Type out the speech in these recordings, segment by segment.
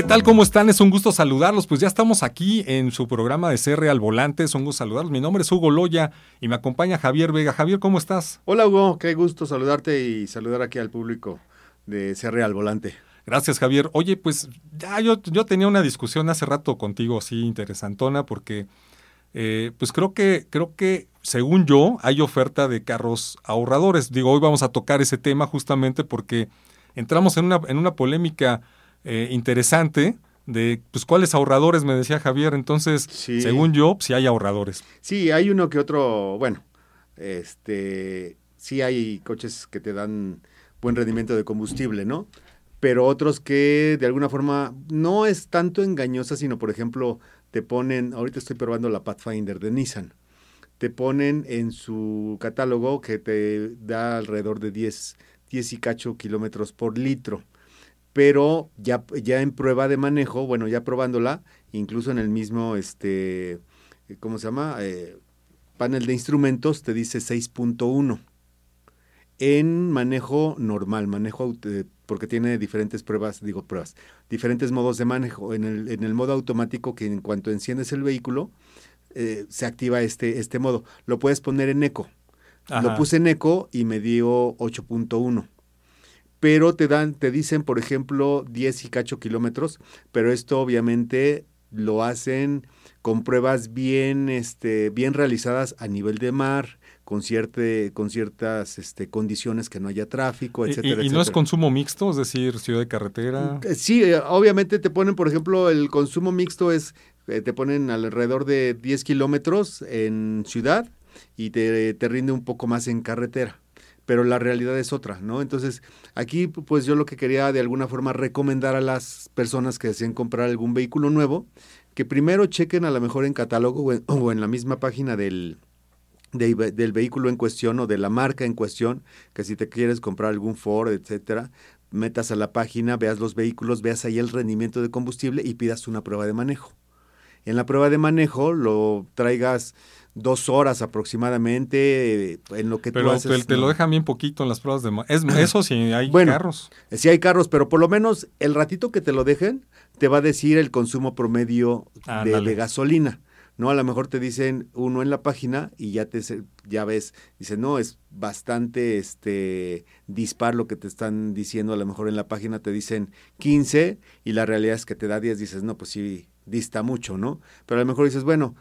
¿Qué tal? ¿Cómo están? Es un gusto saludarlos. Pues ya estamos aquí en su programa de CR al Volante. Es un gusto saludarlos. Mi nombre es Hugo Loya y me acompaña Javier Vega. Javier, ¿cómo estás? Hola Hugo, qué gusto saludarte y saludar aquí al público de CR al Volante. Gracias, Javier. Oye, pues ya yo, yo tenía una discusión hace rato contigo así interesantona porque eh, pues creo que, creo que según yo hay oferta de carros ahorradores. Digo, hoy vamos a tocar ese tema justamente porque entramos en una, en una polémica eh, interesante de pues cuáles ahorradores me decía Javier. Entonces según yo si hay ahorradores. Sí hay uno que otro bueno este sí hay coches que te dan buen rendimiento de combustible no pero otros que de alguna forma no es tanto engañosa sino por ejemplo te ponen ahorita estoy probando la Pathfinder de Nissan te ponen en su catálogo que te da alrededor de 10 10 y cacho kilómetros por litro pero ya, ya en prueba de manejo, bueno, ya probándola, incluso en el mismo, este, ¿cómo se llama? Eh, panel de instrumentos te dice 6.1. En manejo normal, manejo, porque tiene diferentes pruebas, digo pruebas, diferentes modos de manejo. En el, en el modo automático, que en cuanto enciendes el vehículo, eh, se activa este, este modo. Lo puedes poner en eco. Lo puse en eco y me dio 8.1 pero te dan, te dicen, por ejemplo, 10 y cacho kilómetros, pero esto obviamente lo hacen con pruebas bien, este, bien realizadas a nivel de mar, con, con ciertas este, condiciones que no haya tráfico, etcétera. ¿Y, y no es consumo mixto, es decir, ciudad de carretera? Eh, sí, eh, obviamente te ponen, por ejemplo, el consumo mixto es, eh, te ponen alrededor de 10 kilómetros en ciudad y te, te rinde un poco más en carretera pero la realidad es otra, ¿no? Entonces, aquí pues yo lo que quería de alguna forma recomendar a las personas que deseen comprar algún vehículo nuevo, que primero chequen a lo mejor en catálogo o en, la misma página del, del vehículo en cuestión o de la marca en cuestión, que si te quieres comprar algún Ford, etcétera, metas a la página, veas los vehículos, veas ahí el rendimiento de combustible y pidas una prueba de manejo. En la prueba de manejo lo traigas dos horas aproximadamente eh, en lo que pero tú haces. Pero te, lo dejan bien poquito en las pruebas de... Es, eso sí hay carros. Sí hay carros, pero por lo menos el ratito que te lo dejen te va a decir el consumo promedio de, gasolina. ¿no? A lo mejor te dicen uno en la página y ya te ya ves, dice, no, es bastante este dispar lo que te están diciendo, a lo mejor en la página te dicen 15 y la realidad es que te da 10, dices, no, pues sí, dista mucho, ¿no? Pero a lo mejor dices, bueno,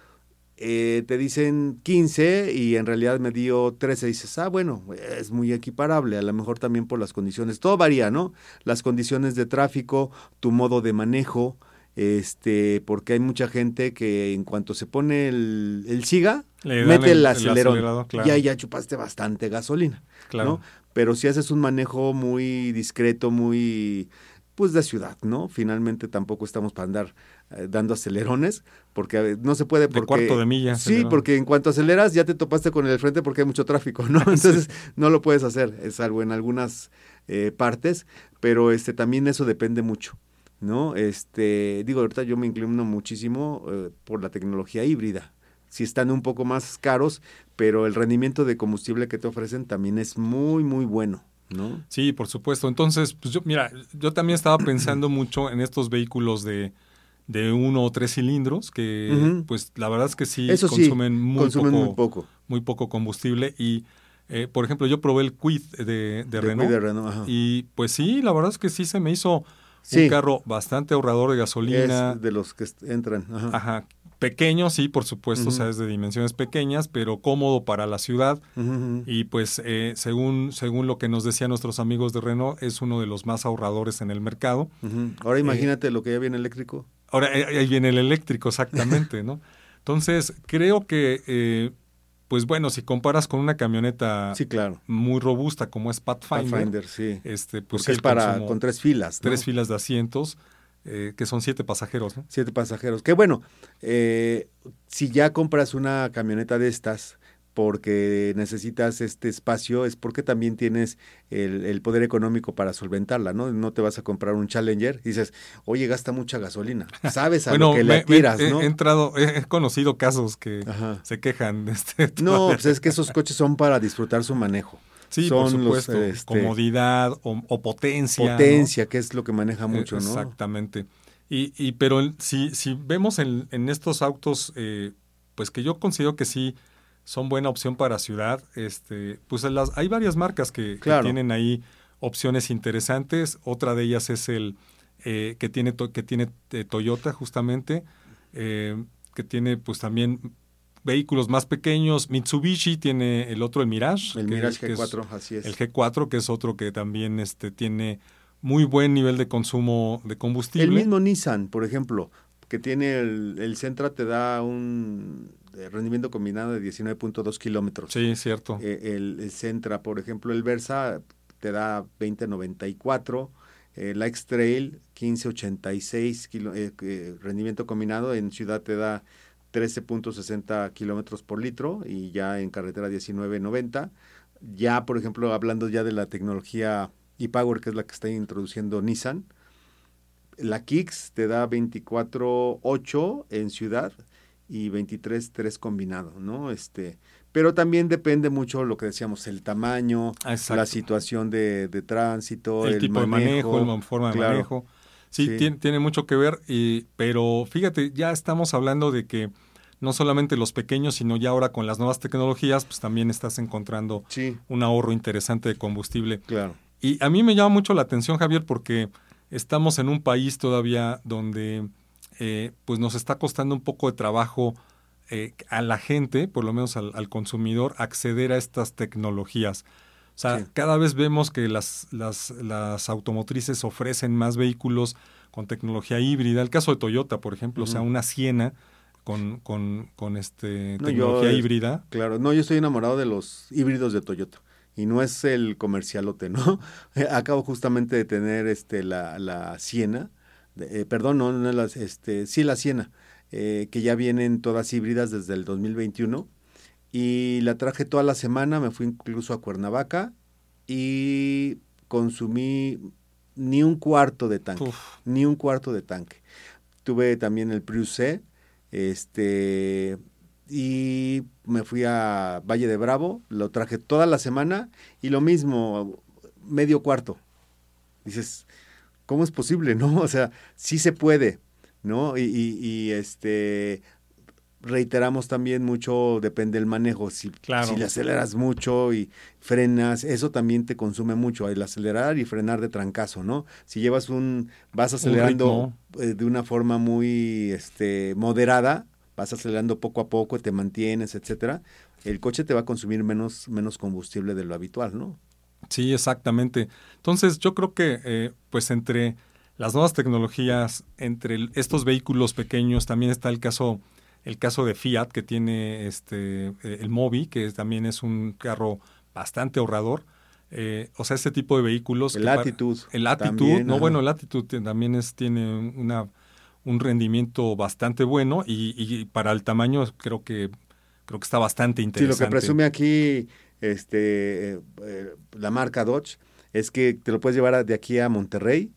eh, te dicen 15 y en realidad me dio 13, dices, ah, bueno, es muy equiparable, a lo mejor también por las condiciones, todo varía, ¿no? Las condiciones de tráfico, tu modo de manejo, este, porque hay mucha gente que en cuanto se pone el, el SIGA, mete el, acelerón, y ahí ya chupaste bastante gasolina, claro. Pero si haces un manejo muy discreto, muy pues de ciudad, ¿no? Finalmente tampoco estamos para andar dando acelerones, porque no se puede porque... cuarto de milla. Sí, porque en cuanto aceleras ya te topaste con el frente porque hay mucho tráfico, ¿no? Entonces no lo puedes hacer, es algo en algunas eh, partes, pero este también eso depende mucho, ¿no? Este, digo, ahorita yo me inclino muchísimo eh, por la tecnología híbrida. Si están un poco más caros, pero el rendimiento de combustible que te ofrecen también es muy, muy bueno. ¿no? Sí, por supuesto. Entonces, pues yo, mira, yo también estaba pensando mucho en estos vehículos de, de uno o tres cilindros que, pues, la verdad es que sí consumen, muy, poco, muy, poco, combustible y eh, por ejemplo, yo probé el Quid de, de, Renault, y pues sí, la verdad es que sí se me hizo un carro bastante ahorrador de gasolina. de los que entran. Ajá. Pequeño, sí, por supuesto, o sea, es de dimensiones pequeñas, pero cómodo para la ciudad. Y pues, eh, según, según lo que nos decían nuestros amigos de Renault, es uno de los más ahorradores en el mercado. Ahora eh, imagínate lo que ya viene eléctrico. Ahora eh, ahí viene el eléctrico, exactamente, ¿no? Entonces, creo que, pues bueno, si comparas con una camioneta sí, claro. muy robusta como es Pathfinder, Pathfinder sí. este, pues es para con tres filas. Tres filas de asientos eh, que son siete pasajeros. ¿no? Siete pasajeros. Que bueno, eh, si ya compras una camioneta de estas porque necesitas este espacio, es porque también tienes el, poder económico para solventarla, ¿no? No te vas a comprar un Challenger y dices, oye, gasta mucha gasolina. Sabes a lo que le tiras, ¿no? He, entrado, he conocido casos que se quejan. De este no, pues es que esos coches son para disfrutar su manejo. Sí, por supuesto. Este, comodidad o, potencia. Potencia, que es lo que maneja mucho, ¿no? Exactamente. Y, y pero si, si vemos en, en estos autos, eh, pues que yo considero que sí son buena opción para ciudad, este, pues las, hay varias marcas que, que tienen ahí opciones interesantes. Otra de ellas es el eh, que tiene, que tiene eh, Toyota justamente, eh, que tiene pues también vehículos más pequeños. Mitsubishi tiene el otro, el Mirage. El Mirage G4, así es. El G4, que es otro que también este, tiene muy buen nivel de consumo de combustible. El mismo Nissan, por ejemplo, que tiene el, el Sentra, te da un rendimiento combinado de 19.2 kilómetros. Sí, cierto. el, el Sentra, por ejemplo, el Versa te da 2094 eh, la X-Trail 1586 kilo, eh, eh, rendimiento combinado, en ciudad te da 13.60 kilómetros por litro y ya en carretera 19.90. Ya, por ejemplo, hablando ya de la tecnología e-Power, que es la que está introduciendo Nissan, la Kicks te da 24.8 en ciudad y 23.3 combinado, ¿no? Este, pero también depende mucho lo que decíamos, el tamaño, la situación de, tránsito, el, tipo de manejo, la forma de manejo. Sí, Tiene, tiene, mucho que ver, y, pero fíjate, ya estamos hablando de que no solamente los pequeños, sino ya ahora con las nuevas tecnologías, pues también estás encontrando un ahorro interesante de combustible. Claro. Y a mí me llama mucho la atención, Javier, porque estamos en un país todavía donde eh, pues nos está costando un poco de trabajo eh, a la gente, por lo menos al, consumidor, acceder a estas tecnologías. O sea, cada vez vemos que las, las, las, automotrices ofrecen más vehículos con tecnología híbrida. El caso de Toyota, por ejemplo, o sea, una Siena con, con, con este, tecnología híbrida. Claro, no, yo estoy enamorado de los híbridos de Toyota y no es el comercialote, ¿no? Acabo justamente de tener este la, la Siena, eh, perdón, no, no la, este, sí la Siena, eh, que ya vienen todas híbridas desde el 2021. Y la traje toda la semana, me fui incluso a Cuernavaca y consumí ni un cuarto de tanque, ni un cuarto de tanque. Tuve también el Prius C, este, y me fui a Valle de Bravo, lo traje toda la semana y lo mismo, medio cuarto. Dices, ¿cómo es posible? ¿No? O sea, sí se puede, ¿no? Y, y, este reiteramos también mucho, depende del manejo, si, si le aceleras mucho y frenas, eso también te consume mucho, el acelerar y frenar de trancazo, ¿no? Si llevas un, vas acelerando eh, de una forma muy este, moderada, vas acelerando poco a poco, te mantienes, etcétera, el coche te va a consumir menos, menos combustible de lo habitual, ¿no? Sí, exactamente. Entonces, yo creo que, eh, pues, entre las nuevas tecnologías, entre estos vehículos pequeños, también está el caso, el caso de Fiat, que tiene este, eh, el Mobi, que también es un carro bastante ahorrador. Eh, o sea, este tipo de vehículos. El Attitude. El Attitude, no, bueno, el Attitude también es, tiene una, un rendimiento bastante bueno y, para el tamaño creo que, creo que está bastante interesante. Sí, lo que presume aquí este, eh, la marca Dodge es que te lo puedes llevar de aquí a Monterrey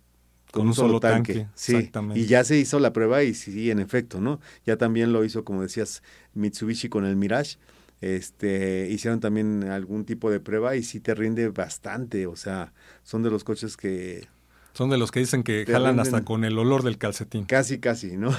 con, un solo, tanque. Sí, y ya se hizo la prueba y sí, en efecto, ¿no? Ya también lo hizo, como decías, Mitsubishi con el Mirage. Este, hicieron también algún tipo de prueba y sí te rinde bastante, o sea, son de los coches que... Son de los que dicen que jalan hasta con el olor del calcetín. Casi, casi, ¿no?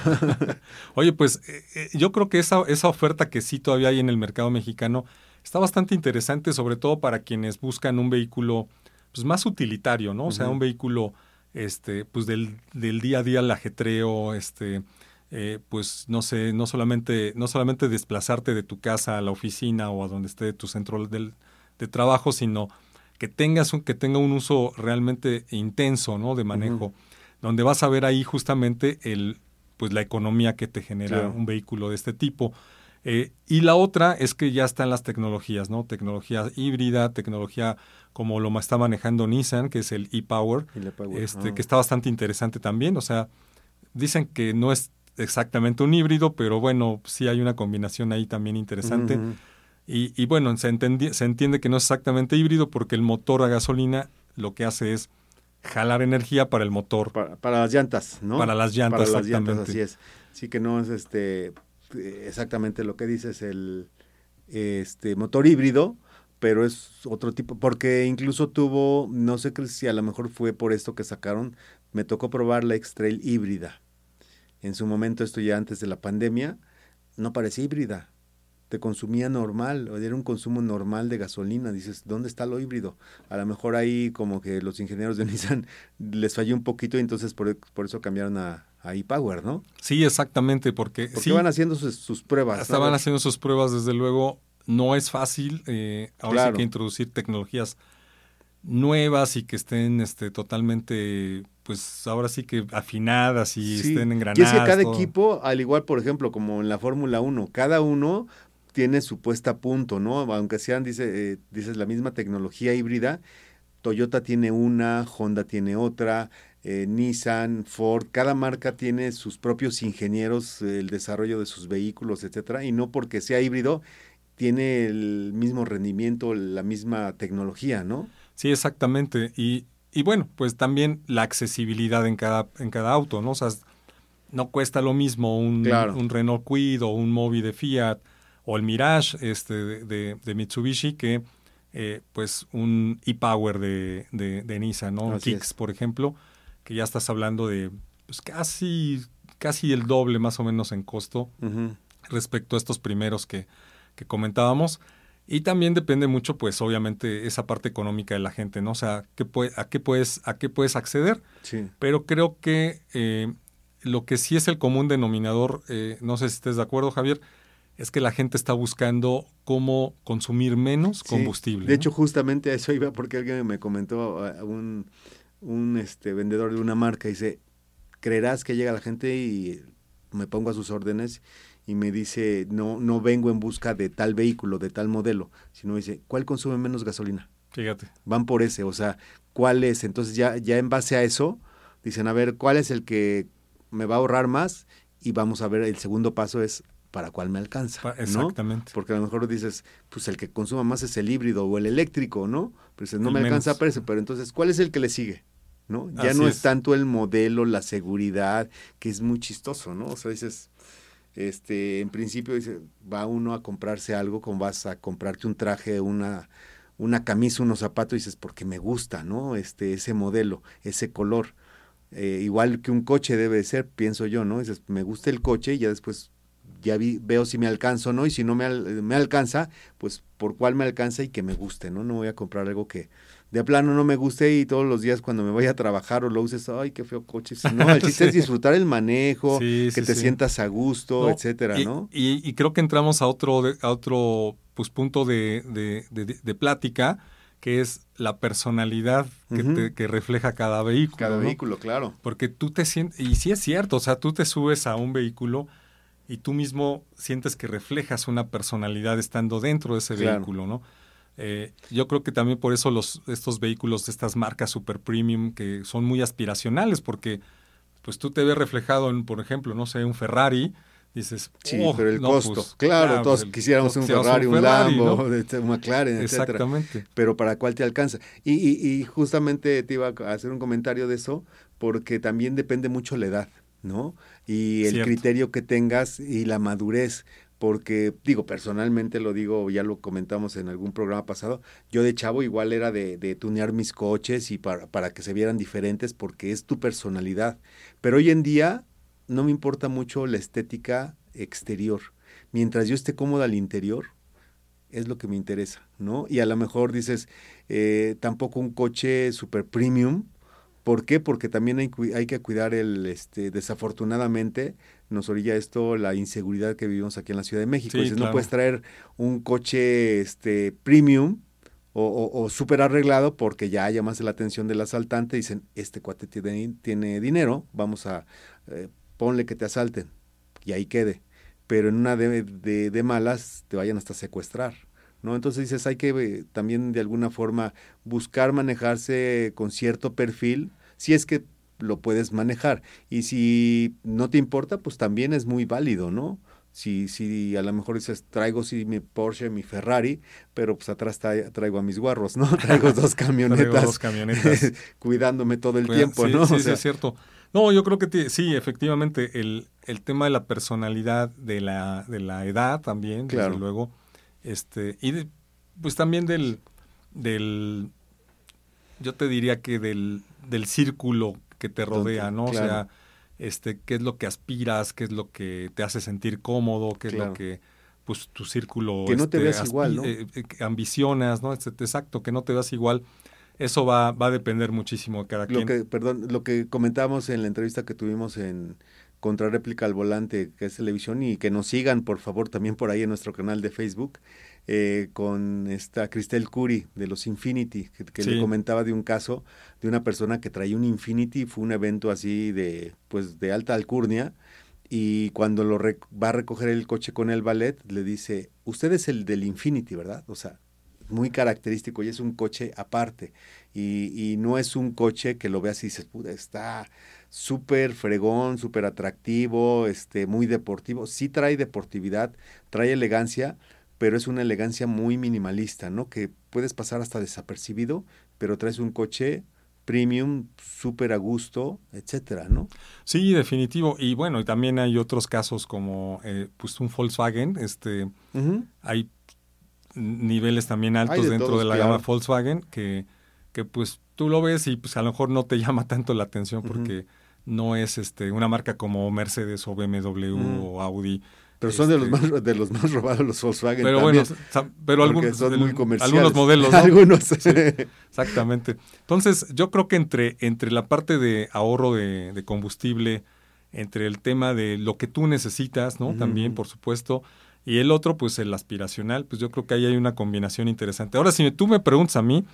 Oye, pues eh, eh, yo creo que esa, esa oferta que sí todavía hay en el mercado mexicano está bastante interesante, sobre todo para quienes buscan un vehículo pues, más utilitario, ¿no? O sea, un vehículo este, pues del, del día a día el ajetreo, este, eh, pues no sé, no solamente, no solamente desplazarte de tu casa a la oficina o a donde esté tu centro del, de trabajo, sino que tengas un, que tenga un uso realmente intenso, ¿no? De manejo, donde vas a ver ahí justamente el, pues la economía que te genera un vehículo de este tipo. Eh, y la otra es que ya están las tecnologías, ¿no? Tecnología híbrida, tecnología como lo está manejando Nissan, que es el e-Power, este, que está bastante interesante también. O sea, dicen que no es exactamente un híbrido, pero bueno, sí hay una combinación ahí también interesante. y, y, bueno, se, se entiende que no es exactamente híbrido porque el motor a gasolina lo que hace es jalar energía para el motor. Para, las llantas, ¿no? Para las llantas, para las llantas, así es. Sí que no es este exactamente lo que dices, el este motor híbrido, pero es otro tipo, porque incluso tuvo, no sé si a lo mejor fue por esto que sacaron, me tocó probar la X-Trail híbrida. en su momento, esto ya antes de la pandemia, no parecía híbrida. Te consumía normal, era un consumo normal de gasolina. Dices, ¿dónde está lo híbrido? A lo mejor ahí como que los ingenieros de Nissan les falló un poquito y entonces por, eso cambiaron a, a e-Power, ¿no? Sí, exactamente, porque... Porque van haciendo sus, pruebas. Estaban haciendo sus pruebas, desde luego. No es fácil. Eh, ahora hay que introducir tecnologías nuevas y que estén este, totalmente, pues ahora sí que afinadas y estén engranadas. Y es que cada equipo, al igual, por ejemplo, como en la Fórmula 1, cada uno tiene su puesta a punto, ¿no? Aunque sean, dice, eh, dices, la misma tecnología híbrida, Toyota tiene una, Honda tiene otra, eh, Nissan, Ford, cada marca tiene sus propios ingenieros, el desarrollo de sus vehículos, etcétera, y no porque sea híbrido tiene el mismo rendimiento, la misma tecnología, ¿no? Sí, exactamente. Y, y bueno, pues también la accesibilidad en cada, en cada auto, ¿no? O sea, no cuesta lo mismo un, un Renault Kwid o un Mobi de Fiat o el Mirage este, de, de, Mitsubishi que eh, pues un e-Power de, de, Nissan, ¿no? Un Kicks, por ejemplo, que ya estás hablando de pues, casi, casi el doble más o menos en costo respecto a estos primeros que, que comentábamos. Y también depende mucho, pues, obviamente, esa parte económica de la gente, ¿no? O sea, ¿qué a, qué puedes, ¿a qué puedes acceder? Sí. Pero creo que eh, lo que sí es el común denominador, eh, no sé si estés de acuerdo, Javier, es que la gente está buscando cómo consumir menos combustible. De hecho, justamente a eso iba porque alguien me comentó, un, un este, vendedor de una marca, dice, creerás que llega la gente y me pongo a sus órdenes y me dice, no, no vengo en busca de tal vehículo, de tal modelo, sino dice, ¿cuál consume menos gasolina? Fíjate. Van por ese, o sea, ¿cuál es? Entonces ya, ya en base a eso, dicen, a ver, ¿cuál es el que me va a ahorrar más? Y vamos a ver, el segundo paso es, ¿para cuál me alcanza? Exactamente. Porque a lo mejor dices, pues el que consuma más es el híbrido o el eléctrico, ¿no? Pero no me alcanza para ese, pero entonces, ¿cuál es el que le sigue? ¿No? Ya no es. es tanto el modelo, la seguridad, que es muy chistoso, ¿no? O sea, dices, este, en principio dice, va uno a comprarse algo, como vas a comprarte un traje, una, una camisa, unos zapatos, y dices, porque me gusta, ¿no? Este, ese modelo, ese color. Eh, igual que un coche debe ser, pienso yo, ¿no? Dices, me gusta el coche y ya después ya vi, veo si me alcanza o no, y si no me, me alcanza, pues por cuál me alcanza y que me guste, ¿no? No voy a comprar algo que, de plano no me guste y todos los días cuando me voy a trabajar o lo uses, ay, qué feo coche. No, el chiste es disfrutar el manejo, que te sientas a gusto, etcétera, y, ¿no? Y, creo que entramos a otro, a otro pues, punto de, de, plática, que es la personalidad que, que refleja cada vehículo. Cada vehículo, claro. Porque tú te sientes, y sí es cierto, o sea, tú te subes a un vehículo y tú mismo sientes que reflejas una personalidad estando dentro de ese vehículo, ¿no? Eh, yo creo que también por eso los, estos vehículos de estas marcas super premium que son muy aspiracionales, porque pues tú te ves reflejado en, por ejemplo, no sé, un Ferrari, dices, sí, oh, pero el costo, pues, claro, todos quisiéramos un Ferrari, un, Lambo, un McLaren, Exactamente. Pero ¿para cuál te alcanza? Y, y, justamente te iba a hacer un comentario de eso, porque también depende mucho la edad, ¿no? Y el criterio que tengas y la madurez porque digo, personalmente lo digo, ya lo comentamos en algún programa pasado, yo de chavo igual era de, de tunear mis coches y para, para que se vieran diferentes porque es tu personalidad. Pero hoy en día no me importa mucho la estética exterior. Mientras yo esté cómoda al interior, es lo que me interesa, ¿no? Y a lo mejor dices, eh, tampoco un coche super premium, ¿Por qué? Porque también hay, hay, que cuidar el, este, desafortunadamente, nos orilla esto la inseguridad que vivimos aquí en la Ciudad de México. No puedes traer un coche este, premium o, o, súper arreglado porque ya llamas la atención del asaltante. Dicen, este cuate tiene, tiene dinero, vamos a, eh, ponle que te asalten y ahí quede. Pero en una de, de, malas te vayan hasta secuestrar. ¿No? Entonces dices, hay que eh, también de alguna forma buscar manejarse con cierto perfil, si es que lo puedes manejar. Y si no te importa, pues también es muy válido, ¿no? Si, si a lo mejor dices, traigo sí mi Porsche, mi Ferrari, pero pues atrás traigo a mis guarros, ¿no? Traigo dos camionetas. dos camionetas. cuidándome todo el tiempo, ¿no? Sí, sí, es cierto. No, yo creo que sí, efectivamente, el, el tema de la personalidad, de la, de la edad también, claro. desde luego, este, y pues también del, del, yo te diría que del, del círculo que te rodea, ¿no? O sea, este, qué es lo que aspiras, qué es lo que te hace sentir cómodo, qué es lo que pues tu círculo que no te este, veas igual, ¿no? Eh, eh, ambicionas, ¿no? Exacto, que no te veas igual. Eso va, va a depender muchísimo de cada lo quien. Que, perdón, lo que comentábamos en la entrevista que tuvimos en Contrarréplica al Volante, que es televisión, y que nos sigan, por favor, también por ahí en nuestro canal de Facebook, eh, con esta Cristel Curi de los Infinity, que, le comentaba de un caso de una persona que traía un Infinity, fue un evento así de, pues, de alta alcurnia, y cuando lo va a recoger el coche con el ballet, le dice, usted es el del Infinity, ¿verdad? O sea, muy característico y es un coche aparte. Y, y no es un coche que lo veas y dices, puta, está súper fregón, súper atractivo, este, muy deportivo. Sí trae deportividad, trae elegancia, pero es una elegancia muy minimalista, ¿no? Que puedes pasar hasta desapercibido, pero traes un coche premium, súper a gusto, etcétera, ¿no? Sí, definitivo. Y bueno, y también hay otros casos como eh, pues un Volkswagen, este, hay niveles también altos dentro de la gama Volkswagen que, que pues tú lo ves y pues a lo mejor no te llama tanto la atención porque no es este una marca como Mercedes o BMW o Audi pero son de los este, más de los más robados los Volkswagen. Pero bueno, pero algunos son muy comerciales. Algunos modelos, ¿no? algunos. exactamente. Entonces, yo creo que entre entre la parte de ahorro de, combustible, entre el tema de lo que tú necesitas, ¿no? También, por supuesto, y el otro, pues el aspiracional, pues yo creo que ahí hay una combinación interesante. Ahora, si tú me preguntas a mí,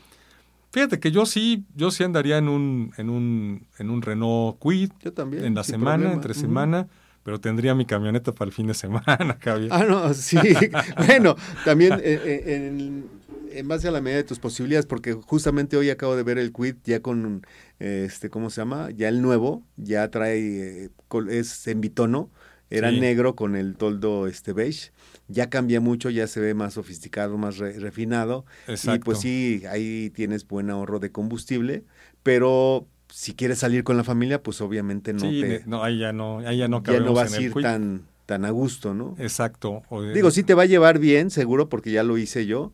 fíjate que yo sí, yo sí andaría en un en un en un Renault Quid. Yo también. En la semana, entre semana pero tendría mi camioneta para el fin de semana, Javier. Ah, no, sí. bueno, también eh, eh, en, base a la medida de tus posibilidades, porque justamente hoy acabo de ver el quit ya con, este, ¿cómo se llama? Ya el nuevo, ya trae, eh, es en bitono, era negro con el toldo este beige. Ya cambia mucho, ya se ve más sofisticado, más refinado. Exacto. Y pues sí, ahí tienes buen ahorro de combustible, pero si quieres salir con la familia, pues obviamente no sí, te... no, ahí ya no, ahí ya no Ya no vas a ir tan, tan a gusto, ¿no? Exacto. Digo, sí te va a llevar bien, seguro, porque ya lo hice yo,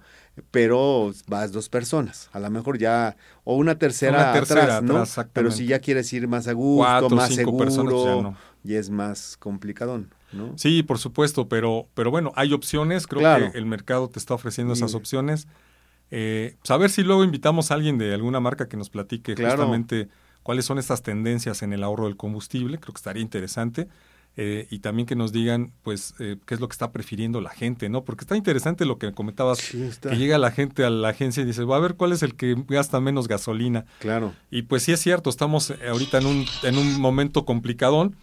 pero vas dos personas, a lo mejor ya, o una tercera, atrás, ¿no? pero si ya quieres ir más a gusto, más seguro, y es más complicadón, ¿no? Sí, por supuesto, pero, pero bueno, hay opciones, creo que el mercado te está ofreciendo esas opciones. Eh, pues, a ver si luego invitamos a alguien de alguna marca que nos platique justamente cuáles son estas tendencias en el ahorro del combustible, creo que estaría interesante. Eh, y también que nos digan, pues, eh, qué es lo que está prefiriendo la gente, ¿no? Porque está interesante lo que comentabas, que llega la gente a la agencia y dice, va a ver cuál es el que gasta menos gasolina. Claro. Y pues sí es cierto, estamos ahorita en un, en un momento complicadón,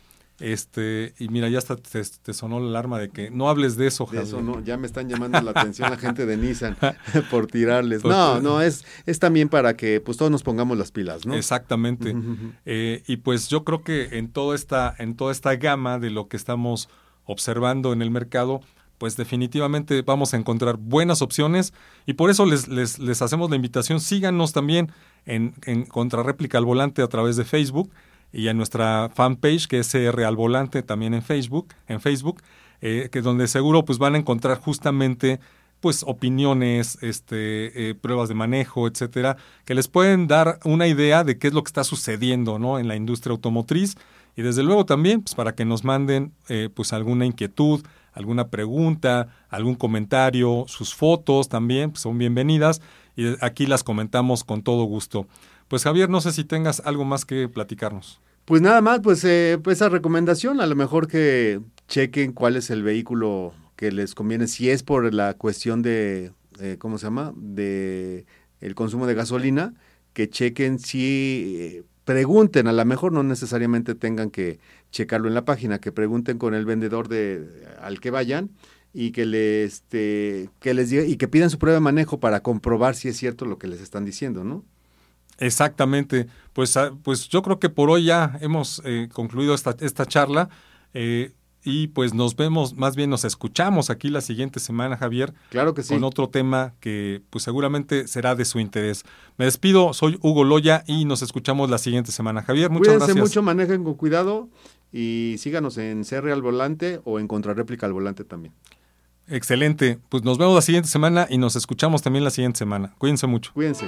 este, y mira, ya hasta te, sonó la alarma de que no hables de eso, de eso no, ya me están llamando la atención la gente de Nissan por tirarles. No, no, es, es también para que pues todos nos pongamos las pilas, ¿no? Exactamente. Eh, y pues yo creo que en toda esta, en toda esta gama de lo que estamos observando en el mercado, pues definitivamente vamos a encontrar buenas opciones y por eso les, les, les hacemos la invitación, síganos también en, en Contrarréplica al Volante a través de Facebook y en nuestra fanpage que es CR al Volante también en Facebook, en Facebook, eh, que donde seguro pues van a encontrar justamente pues opiniones, este, eh, pruebas de manejo, etcétera, que les pueden dar una idea de qué es lo que está sucediendo, ¿no? En la industria automotriz y desde luego también pues para que nos manden eh, pues alguna inquietud, alguna pregunta, algún comentario, sus fotos también pues, son bienvenidas y aquí las comentamos con todo gusto. Pues Javier, no sé si tengas algo más que platicarnos. Pues nada más, pues, eh, pues esa recomendación, a lo mejor que chequen cuál es el vehículo que les conviene, si es por la cuestión de, eh, ¿cómo se llama? De el consumo de gasolina, que chequen si eh, pregunten, a lo mejor no necesariamente tengan que checarlo en la página, que pregunten con el vendedor de al que vayan y que le este que les diga y que pidan su prueba de manejo para comprobar si es cierto lo que les están diciendo, ¿no? Exactamente. Pues, ah, pues yo creo que por hoy ya hemos eh, concluido esta, esta charla. Eh, y pues nos vemos, más bien nos escuchamos aquí la siguiente semana, Javier. Claro que sí. Con otro tema que pues seguramente será de su interés. Me despido, soy Hugo Loya y nos escuchamos la siguiente semana. Javier, muchas Cuídense gracias. mucho, manejen con cuidado y síganos en CR al volante o en Contrarréplica al volante también. Excelente. Pues nos vemos la siguiente semana y nos escuchamos también la siguiente semana. Cuídense mucho. Cuídense.